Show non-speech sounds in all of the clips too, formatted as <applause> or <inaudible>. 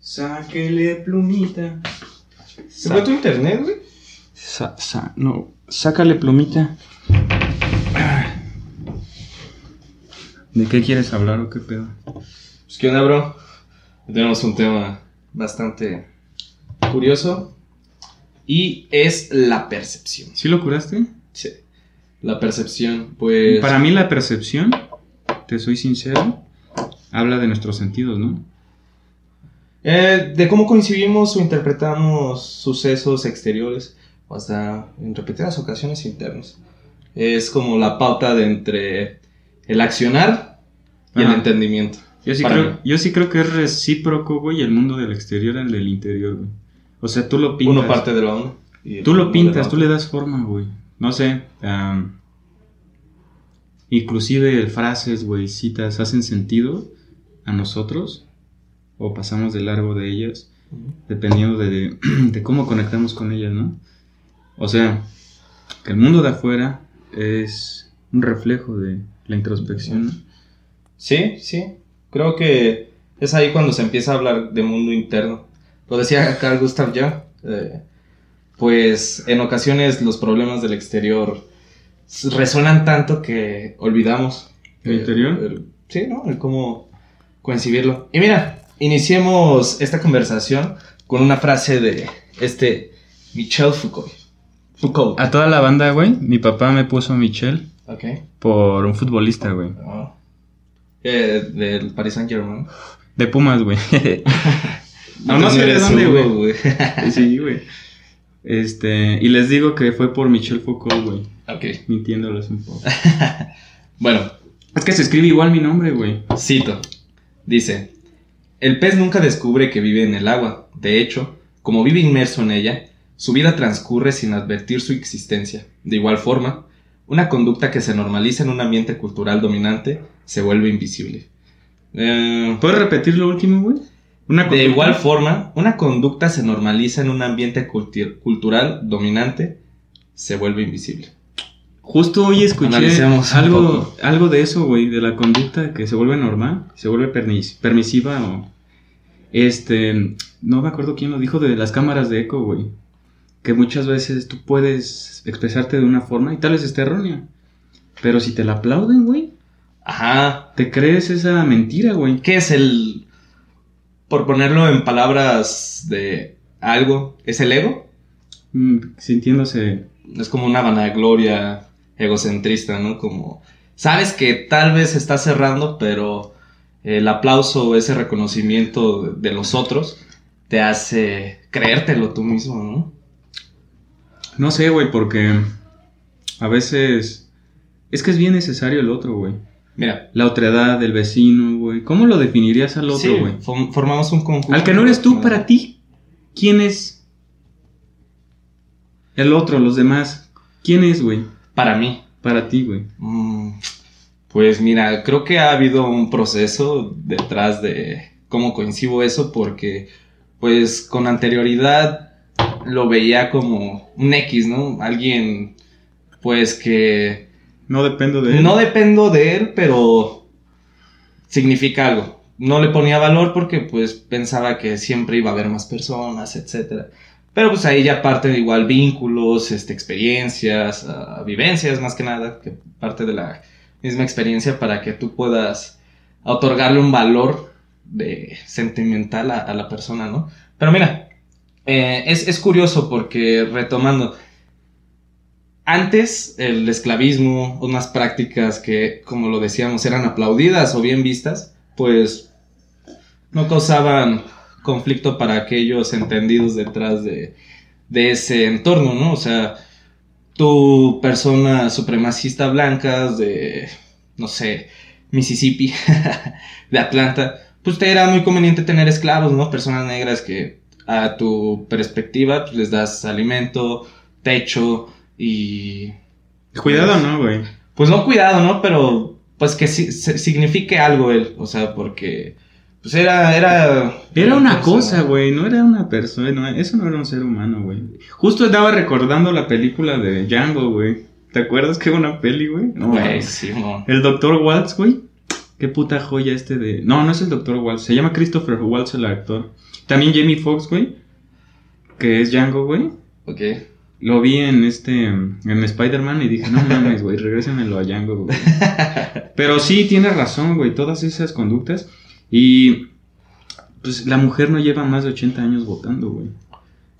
Sáquele plumita. ¿Se fue tu internet, güey? Sa- sa- no, sácale plumita. ¿De qué quieres hablar o qué pedo? Pues, ¿qué onda, bro? Tenemos un tema bastante curioso. Y es la percepción. ¿Sí lo curaste? Sí. La percepción, pues... Para mí la percepción, te soy sincero, habla de nuestros sentidos, ¿no? Eh, de cómo coincidimos o interpretamos sucesos exteriores o hasta en repetidas ocasiones internos. Es como la pauta de entre el accionar y el entendimiento. Yo sí, creo, mí. yo sí creo que es recíproco, güey, el mundo del exterior al del interior, güey. O sea, tú lo pintas. Uno parte de la uno. y Tú lo pintas, tú le das forma, güey. No sé. am, inclusive frases, güey, citas hacen sentido a nosotros o pasamos de largo de ellas, dependiendo de, de <clears throat> cómo conectamos con ellas, ¿no? O sea, que el mundo de afuera es un reflejo de la introspección. ¿no? Sí, sí. Creo que es ahí cuando se empieza a hablar de mundo interno. Lo decía Carl Gustav Jung. eh, pues en ocasiones los problemas del exterior resuenan tanto que olvidamos. ¿El eh, interior? el- sí, ¿no? El cómo coincidirlo. Y mira, iniciemos esta conversación con una frase de este Michel Foucault. Foucault. A toda la banda, güey, mi papá me puso Michelle Ok. por un futbolista, güey. Ah. Eh, del Paris Saint Germain. De Pumas, güey. <laughs> no, no sé de dónde, güey. <laughs> Sí, güey. Este, y les digo que fue por Michel Foucault, güey. ok. Mintiéndoles un poco. <laughs> Bueno, Es que se escribe igual mi nombre, güey. cito. Dice, el pez nunca descubre que vive en el agua. De hecho, como vive inmerso en ella, su vida transcurre sin advertir su existencia. De igual forma, una conducta que se normaliza en un ambiente cultural dominante se vuelve invisible. Eh, ¿Puedes repetir lo último, güey? Una de igual forma, una conducta se normaliza en un ambiente cultural dominante se vuelve invisible. Justo hoy escuché Analicemos algo, algo de eso, güey, de la conducta que se vuelve normal, se vuelve permis- permisiva o... Este, no me acuerdo quién lo dijo de las cámaras de eco, güey. Que muchas veces tú puedes expresarte de una forma y tal vez esté errónea. Pero si te la aplauden, güey, Ajá, te crees esa mentira, güey. ¿Qué es el, por ponerlo en palabras de algo, es el ego? Mm, sintiéndose... Es como una vanagloria egocentrista, ¿no? Como, sabes que tal vez está cerrando, pero el aplauso o ese reconocimiento de, los otros te hace creértelo tú mismo, ¿no? No sé, güey, porque a veces... Es que es bien necesario el otro, güey. Mira, La otredad del vecino, güey. ¿Cómo lo definirías al sí, otro, güey? fom- formamos un conjunto. Al que no eres tú, para ti. ¿Quién es? El otro, los demás. ¿Quién es, güey? Para mí. Para ti, güey. Mm, Pues mira, creo que ha habido un proceso detrás de cómo coincido eso porque pues con anterioridad lo veía como un X, ¿no? Alguien pues que No dependo de él. no dependo de él, pero significa algo. No le ponía valor porque pues pensaba que siempre iba a haber más personas, etcétera. Pero pues ahí ya parte de igual vínculos, este, experiencias, ah, vivencias más que nada, que parte de la misma experiencia para que tú puedas otorgarle un valor de sentimental a, la persona, ¿no? Pero mira, eh, es, es curioso porque retomando, antes el esclavismo, unas prácticas que, como lo decíamos, eran aplaudidas o bien vistas, pues no causaban conflicto para aquellos entendidos detrás de, de ese entorno, ¿no? O sea, tu persona supremacista blancas de, no sé, Mississippi, <laughs> de Atlanta, pues te era muy conveniente tener esclavos, ¿no? Personas negras que a tu perspectiva pues, les das alimento, techo y... Cuidado, ¿no, güey? Pues no cuidado, ¿no? Pero pues que se- signifique algo él, o sea, porque pues era... Era, Era una cosa, güey. No era una persona. no, eso no era un ser humano, güey. Justo estaba recordando la película de Django, güey. ¿Te acuerdas que era una peli, güey? No, Güey, sí, no. El doctor Waltz, güey. qué puta joya este de... No, no es el Dr. Waltz, se llama Christopher Waltz el actor. También Jamie Foxx, güey, que es Django, güey. Ok. Lo vi en este, en Spider-Man y dije, no mames, güey, regrésenmelo a Django, güey. <laughs> Pero sí, tiene razón, güey, todas esas conductas. Y pues la mujer no lleva más de 80 años votando, güey.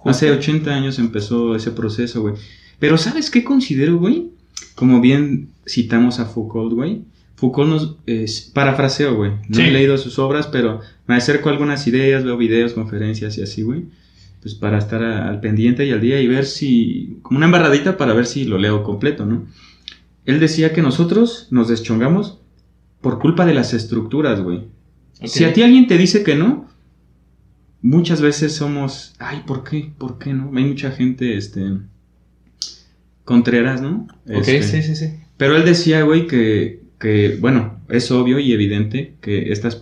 Hace 80 años empezó ese proceso, güey. Pero ¿sabes qué considero, güey? Como bien citamos a Foucault, güey. Foucault nos... es parafraseo, güey. No Sí. he leído sus obras, pero me acerco a algunas ideas, veo videos, conferencias y así, güey. Pues para estar a- al pendiente y al día y ver si... Como una embarradita para ver si lo leo completo, ¿no? Él decía que nosotros nos deschongamos por culpa de las estructuras, güey. Si a ti alguien te dice que no, muchas veces somos, ay, ¿por qué? ¿Por qué no? Hay mucha gente, este, contreras, ¿no? Ok, Este, sí, sí, sí. Pero él decía, güey, que, que, bueno, es obvio y evidente que estas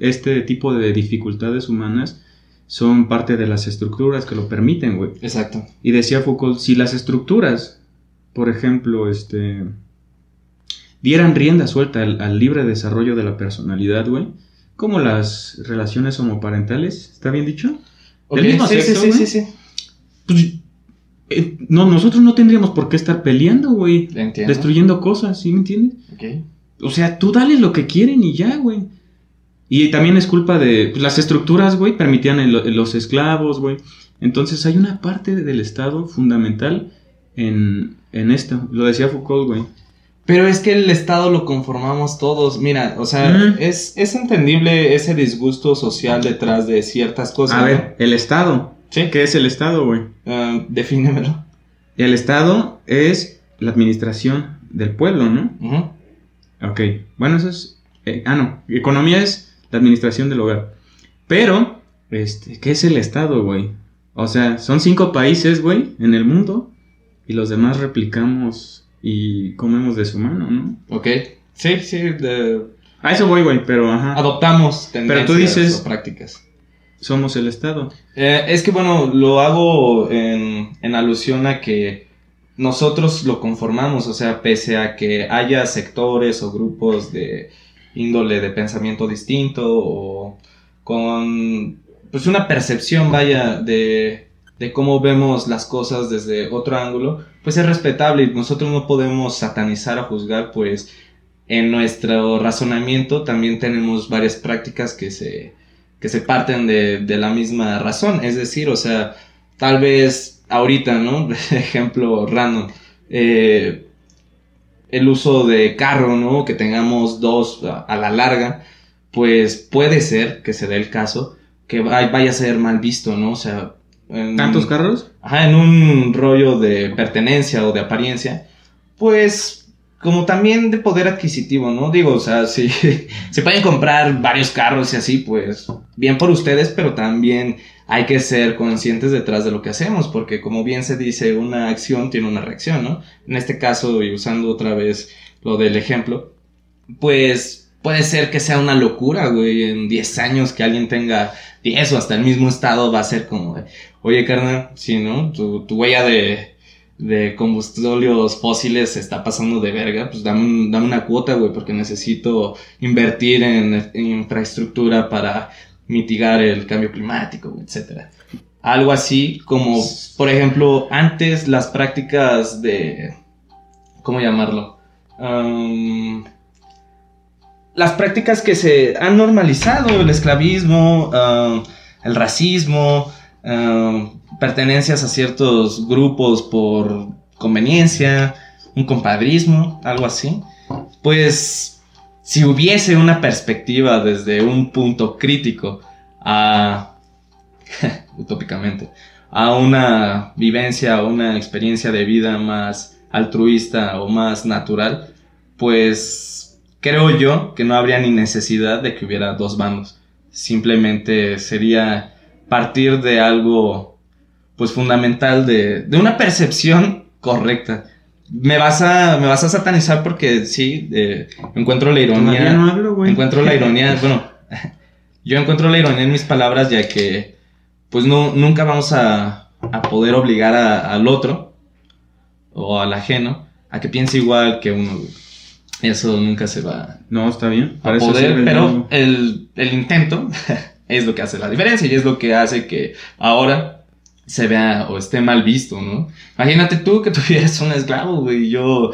este tipo de dificultades humanas son parte de las estructuras que lo permiten, güey. Exacto. Y decía Foucault, si las estructuras, por ejemplo, este, dieran rienda suelta al, al libre desarrollo de la personalidad, güey, como las relaciones homoparentales, ¿está bien dicho? Ok, Del mismo sí, sí, sexo, sí, güey. sí, sí. Pues, eh, no, nosotros no tendríamos por qué estar peleando, güey, destruyendo cosas, ¿sí me entiendes? O sea, tú dales lo que quieren y ya, güey. Y también es culpa de pues, las estructuras, güey, permitían el- los esclavos, güey. Entonces hay una parte del Estado fundamental en, en esto. Lo decía Foucault, güey. Pero es que el Estado lo conformamos todos. Mira, o sea, es, es entendible ese disgusto social detrás de ciertas cosas. A ¿no? ver, el Estado. Sí. ¿Qué es el Estado, güey? Ah, defínemelo. El Estado es la administración del pueblo, ¿no? Ujú. Ok. Bueno, eso es... eh, ah, no. Economía es la administración del hogar. Pero, este, ¿qué es el Estado, güey? O sea, son cinco países, güey, en el mundo. Y los demás replicamos y comemos de su mano, ¿no? Ok. Sí, sí. de- A eso voy, güey, pero ajá. Adoptamos tendencias tú dices- o prácticas. Somos el Estado. Eh, es que bueno, lo hago en, en alusión a que nosotros lo conformamos, o sea, pese a que haya sectores o grupos de índole de pensamiento distinto o con pues una percepción, vaya, de, de cómo vemos las cosas desde otro ángulo, pues es respetable y nosotros no podemos satanizar o juzgar, pues en nuestro razonamiento también tenemos varias prácticas que se, que se parten de, de la misma razón. Es decir, o sea, tal vez ahorita, ¿no? <laughs> Ejemplo random. eh, el uso de carro, ¿no? Que tengamos dos a, a la larga, pues puede ser que se dé el caso que va- vaya a ser mal visto, ¿no? O sea... en- ¿Tantos carros? Ajá, en un rollo de pertenencia o de apariencia, pues como también de poder adquisitivo, ¿no? Digo, o sea, <laughs> si se pueden comprar varios carros y así, pues bien por ustedes, pero también hay que ser conscientes detrás de lo que hacemos, porque como bien se dice, una acción tiene una reacción, ¿no? En este caso, y usando otra vez lo del ejemplo, pues puede ser que sea una locura, güey, en 10 años que alguien tenga 10 o hasta el mismo estado va a ser como de, oye, carnal, sí, ¿no? Tu, huella de, de combustibles fósiles está pasando de verga, pues dame, un- dame una cuota, güey, porque necesito invertir en, infraestructura para mitigar el cambio climático, etcétera. Algo así como, por ejemplo, antes las prácticas de, ¿cómo llamarlo? Am, las prácticas que se han normalizado, el esclavismo, am, el racismo, am, pertenencias a ciertos grupos por conveniencia, un compadrismo, algo así, pues si hubiese una perspectiva desde un punto crítico a, <laughs> utópicamente, a una vivencia o una experiencia de vida más altruista o más natural, pues creo yo que no habría ni necesidad de que hubiera dos bandos. Simplemente sería partir de algo pues fundamental de, de una percepción correcta. Me vas a, me vas a satanizar porque sí, eh, encuentro la ironía. no hablo, güey. Encuentro la ironía, <laughs> bueno, yo encuentro la ironía en mis palabras ya que pues no, nunca vamos a, a poder obligar a- al otro o al ajeno a que piense igual que uno. güey. Eso nunca se va No, está bien. a Para eso poder, pero el, el intento <laughs> es lo que hace la diferencia y es lo que hace que ahora se vea o esté mal visto, ¿no? Imagínate tú que <laughs> tuvieras un esclavo, güey, y yo,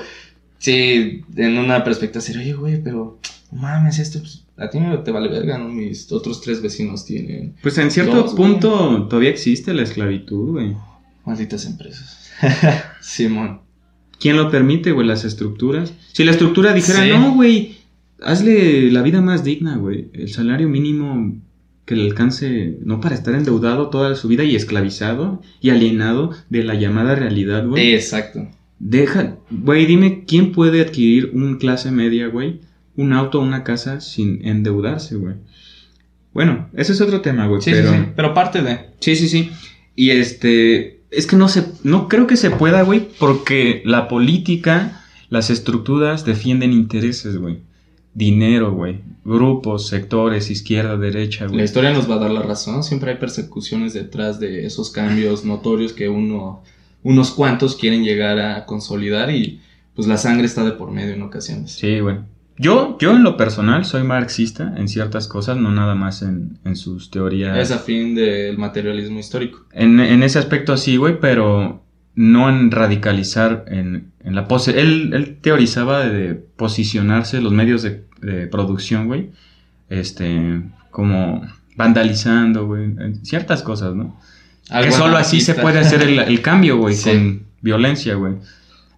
sí, en una perspectiva sería, oye, güey, pero, no mames, esto, pues, a ti no te vale verga, ¿no? Mis otros tres vecinos tienen Pues en cierto Dos, güey. punto todavía existe la esclavitud, güey. malditas empresas. <laughs> Simón. ¿Quién lo permite, güey? Las estructuras. Si la estructura dijera, Sí. no, güey, hazle la vida más digna, güey. El salario mínimo que le alcance, no para estar endeudado toda su vida y esclavizado y alienado de la llamada realidad, güey. Exacto. Deja, güey, dime quién puede adquirir un clase media, güey, un auto o una casa sin endeudarse, güey. Bueno, ese es otro tema, güey, Sí, pero... sí, sí. Pero parte de. Sí, sí, sí. Y este, es que no se, no creo que se pueda, güey, porque la política, las estructuras defienden intereses, güey. Dinero, güey. Grupos, sectores, izquierda, derecha, La güey. historia nos va a dar la razón. Siempre hay persecuciones detrás de esos cambios notorios que uno, unos cuantos quieren llegar a consolidar y pues la sangre está de por medio en ocasiones. Sí, güey. Yo, yo en lo personal soy marxista en ciertas cosas, no nada más en, en sus teorías. Es a fin del materialismo histórico. En, en ese aspecto sí, güey, pero no en radicalizar en, en la pose. Él, él teorizaba de posicionarse los medios de, de producción, güey, este, como vandalizando, güey, ciertas cosas, ¿no? Algo que solo así se puede hacer el, el cambio, güey, <laughs> Sí. con violencia, güey.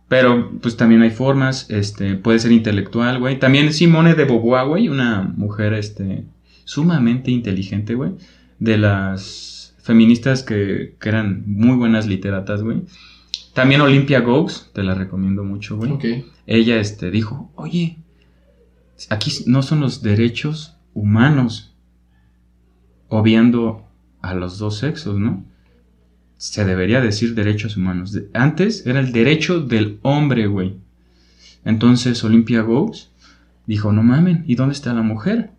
Pero, pues también hay formas, este, puede ser intelectual, güey. También Simone de Beauvoir, güey, una mujer, este, sumamente inteligente, güey. De las feministas que, que eran muy buenas literatas, güey. También Olympia Gaux, te la recomiendo mucho, güey. Ok. Ella, este, dijo, oye, aquí no son los derechos humanos, obviando a los dos sexos, ¿no? Se debería decir derechos humanos. Antes era el derecho del hombre, güey. Entonces Olympia Gaux dijo, no mamen, ¿y dónde está la mujer?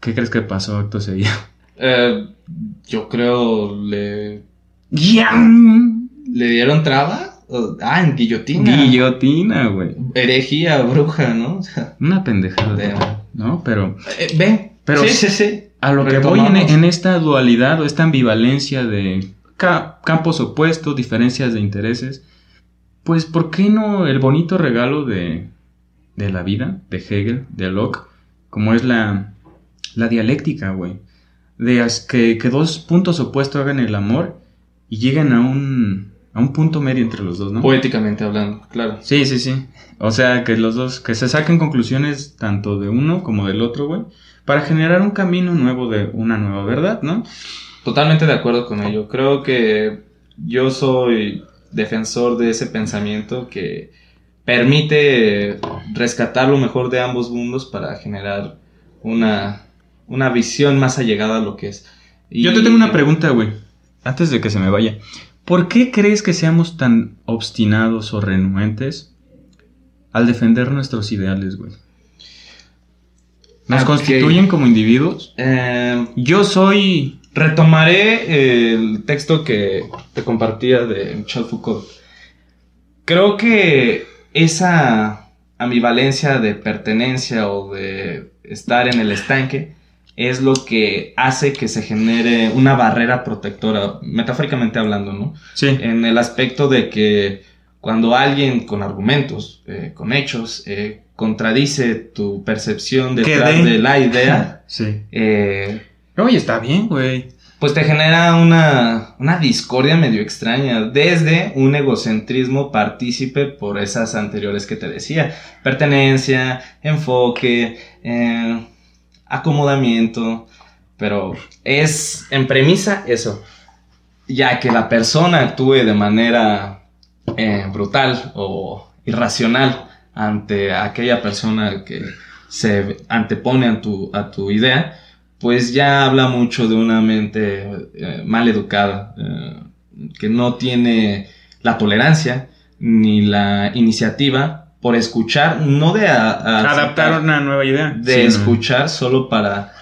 ¿Qué crees que pasó acto seguido? <laughs> Eh, yo creo le, ¡Yang! le dieron traba. Ah, en guillotina. Guillotina, güey. Herejía, bruja, ¿no? O sea, Una pendejada, De- ¿no? Pero eh, ven. Pero- sí, sí, sí. A lo que voy en, en esta dualidad o esta ambivalencia de ca- campos opuestos, diferencias de intereses, pues ¿por qué no el bonito regalo de, de la vida, de Hegel, de Locke, como es la, la dialéctica, güey? De que, que dos puntos opuestos hagan el amor y lleguen a un, a un punto medio entre los dos, ¿no? Poéticamente hablando, claro. Sí, sí, sí. O sea, que los dos, que se saquen conclusiones tanto de uno como del otro, güey, para generar un camino nuevo de una nueva verdad, ¿no? Totalmente de acuerdo con ello. Creo que yo soy defensor de ese pensamiento que permite rescatar lo mejor de ambos mundos para generar una, una visión más allegada a lo que es. Y- Yo te tengo una pregunta, güey, antes de que se me vaya. ¿Por qué crees que seamos tan obstinados o renuentes al defender nuestros ideales, güey? ¿Nos Ok. constituyen como individuos? Eh, Yo soy... Retomaré el texto que te compartía de Michel Foucault. Creo que esa ambivalencia de pertenencia o de estar en el estanque es lo que hace que se genere una barrera protectora, metafóricamente hablando, ¿no? Sí. En el aspecto de que cuando alguien con argumentos, eh, con hechos, eh, contradice tu percepción detrás de la idea, <laughs> Sí. eh, Oye, está bien, güey. pues te genera una, una discordia medio extraña, desde un egocentrismo partícipe por esas anteriores que te decía, pertenencia, enfoque, eh, acomodamiento, pero es en premisa eso, ya que la persona actúe de manera eh, brutal o irracional ante aquella persona que se antepone a tu, a tu idea, pues ya habla mucho de una mente eh, mal educada, eh, que no tiene la tolerancia ni la iniciativa por escuchar, no de a- a Adaptar aceptar, una nueva idea. de Sí, no. escuchar solo para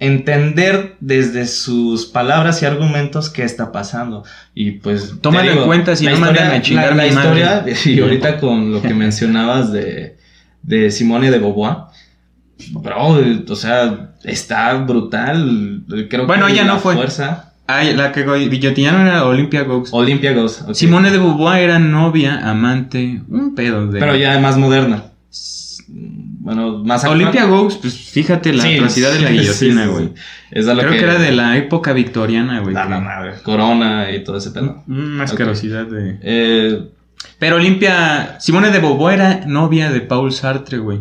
entender desde sus palabras y argumentos qué está pasando. Y pues... Tómalo en cuenta si la no historia- mandan a chingar la, la mi madre. historia, <laughs> y ahorita <laughs> con lo que mencionabas de, de Simone de Beauvoir. Bro, o sea, está brutal. Creo Bueno, que ella no la fue. Fuerza. Ah, la que guillotinaron era Olympia Ghost. Olympia Ghost. ok. Simone de Beauvoir era novia, amante, un pedo de... Pero ya más moderna. Bueno, más. Olympia Ghost, pues fíjate la Sí, atrocidad de la guillotina, sí. güey. Es Creo que... era de la época victoriana, güey. La que- mamá, Corona y todo ese pedo. Una asquerosidad de... Eh, Pero Olimpia, Simone de Beauvoir era novia de Paul Sartre, güey.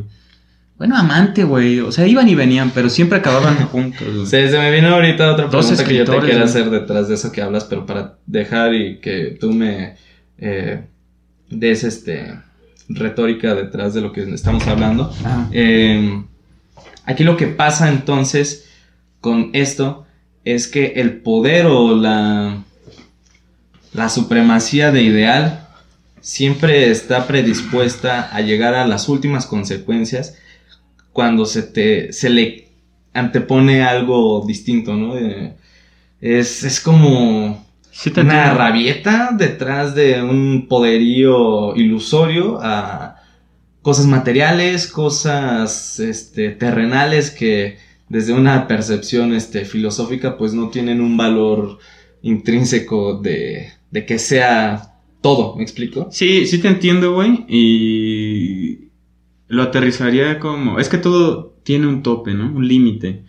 Bueno, amante, güey. O sea, iban y venían, pero siempre acababan <laughs> juntos. güey. se, se me vino ahorita otra pregunta que yo te quiero hacer detrás de eso que hablas, pero para dejar y que tú me eh, des este retórica detrás de lo que estamos hablando. Eh, aquí lo que pasa entonces con esto es que el poder o la, la supremacía de ideal siempre está predispuesta a llegar a las últimas consecuencias cuando se, te, se le antepone algo distinto, ¿no? Eh, es, es como Sí una entiendo. rabieta detrás de un poderío ilusorio a cosas materiales, cosas este, terrenales que desde una percepción este, filosófica pues no tienen un valor intrínseco de, de que sea todo, ¿me explico? Sí, sí te entiendo, güey. Y lo aterrizaría como... Es que todo tiene un tope, ¿no? Un límite.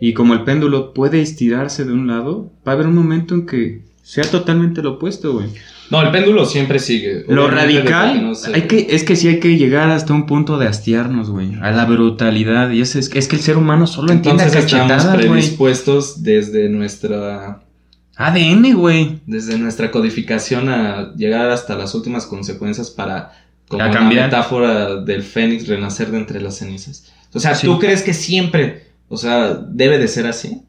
Y como el péndulo puede estirarse de un lado, va a haber un momento en que sea totalmente lo opuesto, güey. No, el péndulo siempre sigue. Lo radical, que no se- hay que, es que sí hay que llegar hasta un punto de hastiarnos, güey. A la brutalidad. Y es, es, es que el ser humano solo entiende a estamos predispuestos desde nuestra ADN, güey. desde nuestra codificación a llegar hasta las últimas consecuencias para como A una cambiar. metáfora del fénix renacer de entre las cenizas. O sea, Sí. ¿tú crees que siempre, o sea, debe de ser así?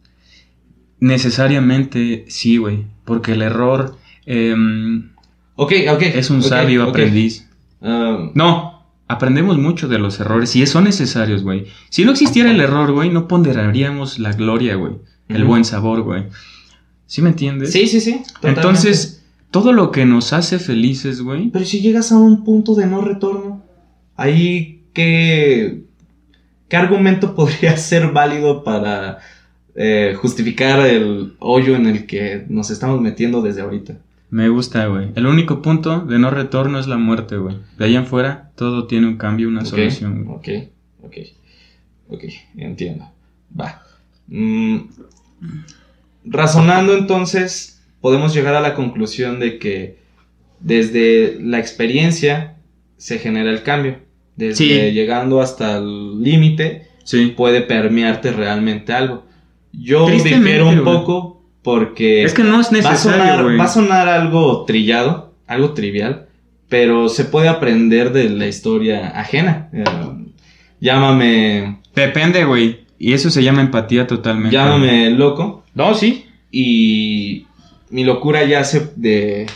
Necesariamente sí, güey. Porque el error em, Ok, ok. es un sabio aprendiz. Ah, No, aprendemos mucho de los errores y son necesarios, güey. Si no existiera el error, güey, no ponderaríamos la gloria, güey. El buen sabor, güey. ¿Sí me entiendes? sí, sí, sí. totalmente. Entonces, todo lo que nos hace felices, güey. Pero si llegas a un punto de no retorno, ahí qué, qué argumento <laughs> podría ser válido para eh, justificar el hoyo en el que nos estamos metiendo desde ahorita. Me gusta, güey. El único punto de no retorno es la muerte, güey. De ahí en fuera, todo tiene un cambio, una solución. güey. Ok, ok, ok, entiendo. Va. Mm, razonando entonces, podemos llegar a la conclusión de que desde la experiencia se genera el cambio. Desde Sí. llegando hasta el límite Sí. puede permearte realmente algo. Yo difiero un poco porque Es que no es va, a necesario, sonar, va a sonar algo trillado, algo trivial, pero se puede aprender de la historia ajena. Eh, llámame, Depende, güey. Y eso se llama empatía totalmente. llámame loco No, sí. y mi locura yace de,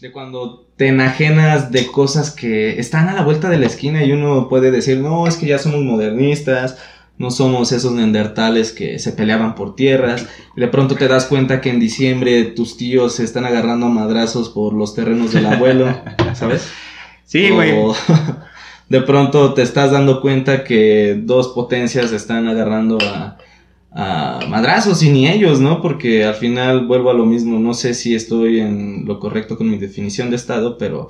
de cuando te enajenas de cosas que están a la vuelta de la esquina y uno puede decir, no, es que ya somos modernistas, no somos esos neandertales que se peleaban por tierras. De pronto te das cuenta que en diciembre tus tíos se están agarrando a madrazos por los terrenos del abuelo, <laughs> ¿sabes? Sí, güey. O <laughs> de pronto te estás dando cuenta que dos potencias están agarrando a, a madrazos y ni ellos, ¿no? Porque al final vuelvo a lo mismo. No sé si estoy en lo correcto con mi definición de Estado, pero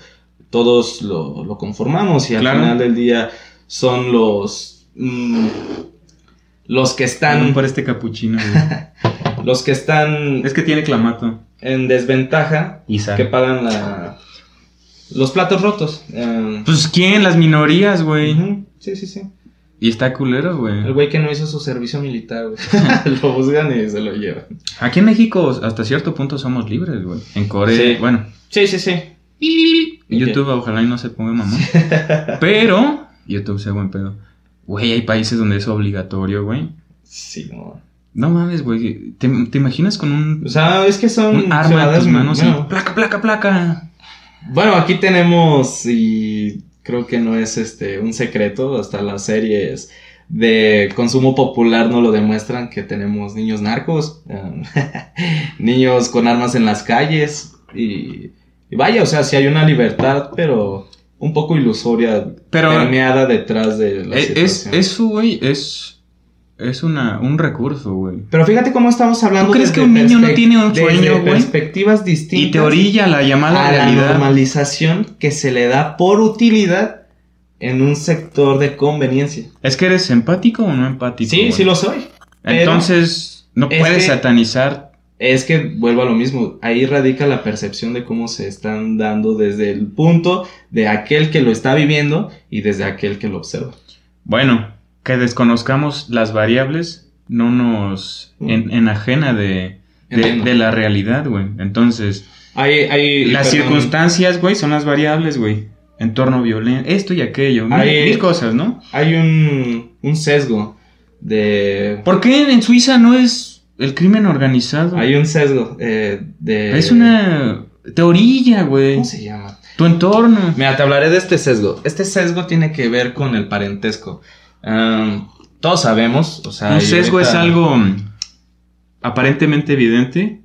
todos lo, lo conformamos y al Claro. final del día son los... mm, los que Están por este capuchino. <laughs> Los que están es que tiene clamato. en desventaja Isa. que pagan la, los platos rotos. Eh, Pues quién, las minorías, güey. Sí, sí, sí. Y está culero, El güey. güey que no hizo su servicio militar, güey. <laughs> lo buscan y se lo llevan. Aquí en México, hasta cierto punto, somos libres, güey. En Corea, Sí. bueno. Sí, sí, sí. YouTube, ojalá y no se ponga mamón. <laughs> Pero, YouTube sea buen pedo. Güey, hay países donde es obligatorio, güey. Sí, no. No mames, güey. ¿Te, te imaginas con un, O sea, es que son un arma en tus manos y placa, placa, placa? bueno, aquí tenemos y creo que no es este un secreto, hasta las series de consumo popular no lo demuestran que tenemos niños narcos, um, <laughs> niños con armas en las calles y, y vaya, o sea, sí hay una libertad, pero un poco ilusoria, Pero- permeada detrás de la Es, es- situación. eso, güey, es, es una, un recurso, güey. Pero fíjate cómo estamos hablando ¿Tú crees que un niño no tiene un sueño, güey? perspectivas distintas Y te orilla la llamada a la realidad. normalización que se le da por utilidad en un sector de conveniencia. ¿Es que eres empático o no empático? Sí, sí lo soy. Entonces, no es puedes que- satanizar. Es que vuelvo a lo mismo, ahí radica la percepción de cómo se están dando desde el punto de aquel que lo está viviendo y desde aquel que lo observa. Bueno, que desconozcamos las variables no nos en- enajena de, de, la realidad, güey. Entonces, Hay, hay, las perdón, circunstancias, güey, son las variables, güey. Entorno violento, esto y aquello, mil, Hay- mil cosas, ¿no? Hay un, un sesgo de... ¿Por qué en Suiza no es el crimen organizado? Hay un sesgo eh, de... Es una teoría, güey. ¿Cómo se llama? Tu entorno. Mira, te hablaré de este sesgo. Este sesgo tiene que ver con el parentesco. Todos sabemos, o sea... Un sesgo ahorita- es algo mm, aparentemente evidente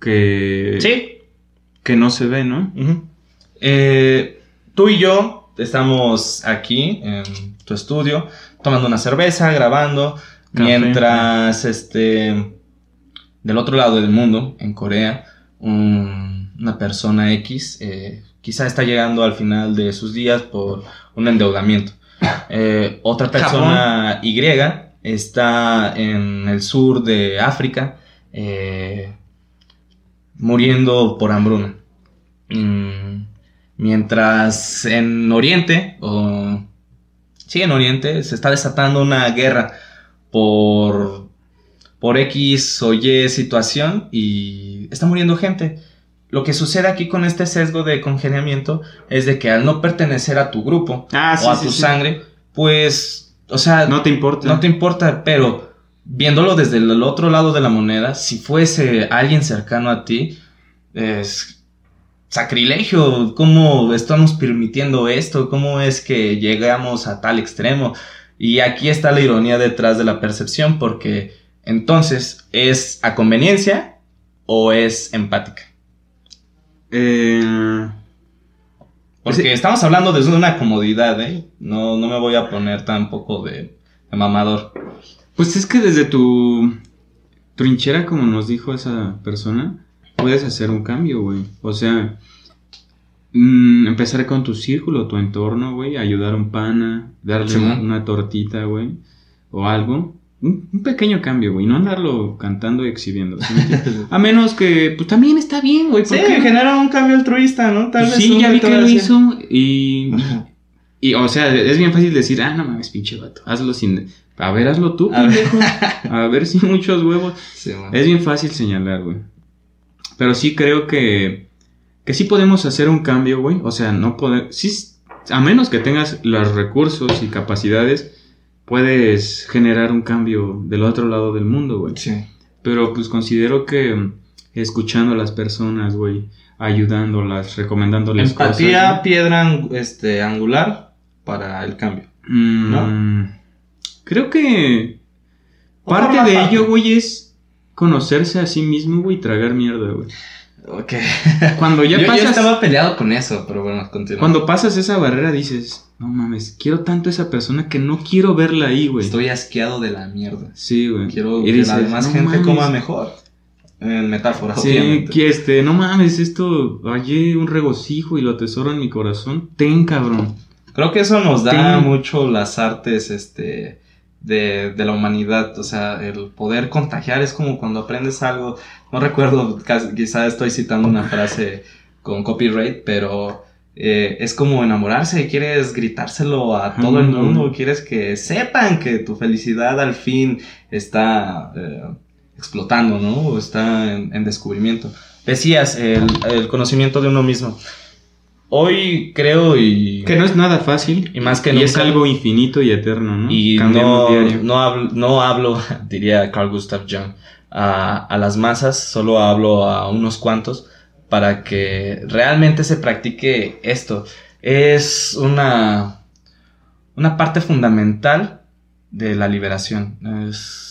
que, Sí, que no se ve, ¿no? Eh, tú y yo estamos aquí en tu estudio tomando una cerveza, grabando, Café. mientras este del otro lado del mundo, en Corea, un- una persona X eh, quizá está llegando al final de sus días por un endeudamiento. Eh, otra persona Y está en el sur de África eh, muriendo por hambruna. Mm, mientras en Oriente, o sí, en Oriente, se está desatando una guerra por, por X o Y situación y está muriendo gente. Lo que sucede aquí con este sesgo de congeniamiento es de que al no pertenecer a tu grupo Ah, o a tu sangre, pues, o sea, No te importa. no te importa, pero viéndolo desde el otro lado de la moneda, si fuese alguien cercano a ti, es sacrilegio. ¿Cómo estamos permitiendo esto? ¿Cómo es que llegamos a tal extremo? Y aquí está la ironía detrás de la percepción, porque entonces, ¿es a conveniencia o es empática? Eh, Porque Sí. estamos hablando desde una comodidad, ¿eh? No, no me voy a poner tampoco de, de mamador. pues es que desde tu trinchera, como nos dijo esa persona, puedes hacer un cambio, güey. O sea, mm, empezar con tu círculo, tu entorno, güey, ayudar a un pana, darle una, una tortita, güey, o algo. Un, pequeño cambio, güey, no andarlo cantando y exhibiendo. <laughs> a menos que, pues también está bien, güey. Sí, genera un cambio altruista, ¿no? Tal vez sí, ya vi que lo hizo y, y, o sea, es bien fácil decir, ah, no mames, pinche vato, hazlo sin... A ver, hazlo tú, A ver. pendejo. A ver si muchos huevos. Sí. Es bien fácil señalar, güey. Pero sí creo que, que sí podemos hacer un cambio, güey. O sea, no podemos... Sí, a menos que tengas los recursos y capacidades, puedes generar un cambio del otro lado del mundo, güey. Sí. Pero pues considero que escuchando a las personas, güey, ayudándolas, recomendándoles Empatía, cosas. piedra ang- este, angular para el cambio. güey. Mm, ¿no? Creo que parte de parte. ello, güey, es conocerse a sí mismo, güey, y tragar mierda, güey. Ok. Cuando ya yo, yo pasas... estaba peleado con eso, pero bueno, continúa. Cuando pasas esa barrera dices, no mames, quiero tanto a esa persona que no quiero verla ahí, güey. Estoy asqueado de la mierda. Sí, güey. Quiero Y que dices, la demás "No gente mames". coma mejor. En metáfora, Sí, obviamente. que este, no mames, esto, hallé un regocijo y lo atesoro en mi corazón. Ten, cabrón. Creo que eso nos da mucho las artes, este, de, de la humanidad. O sea, el poder contagiar es como cuando aprendes algo. No recuerdo, quizá estoy citando una frase con copyright, pero eh, es como enamorarse. Quieres gritárselo a todo el no. mundo. Quieres que sepan que tu felicidad al fin está eh, explotando, ¿no? O está en, en descubrimiento. Decías, el, el conocimiento de uno mismo. Hoy creo y... Que no es nada fácil. Y más que y es nunca- algo infinito y eterno, ¿no? Y no, no, hablo, no hablo, <laughs> diría Carl Gustav Jung, a, a las masas, solo hablo a unos cuantos para que realmente se practique esto. Es una, una parte fundamental de la liberación. Es,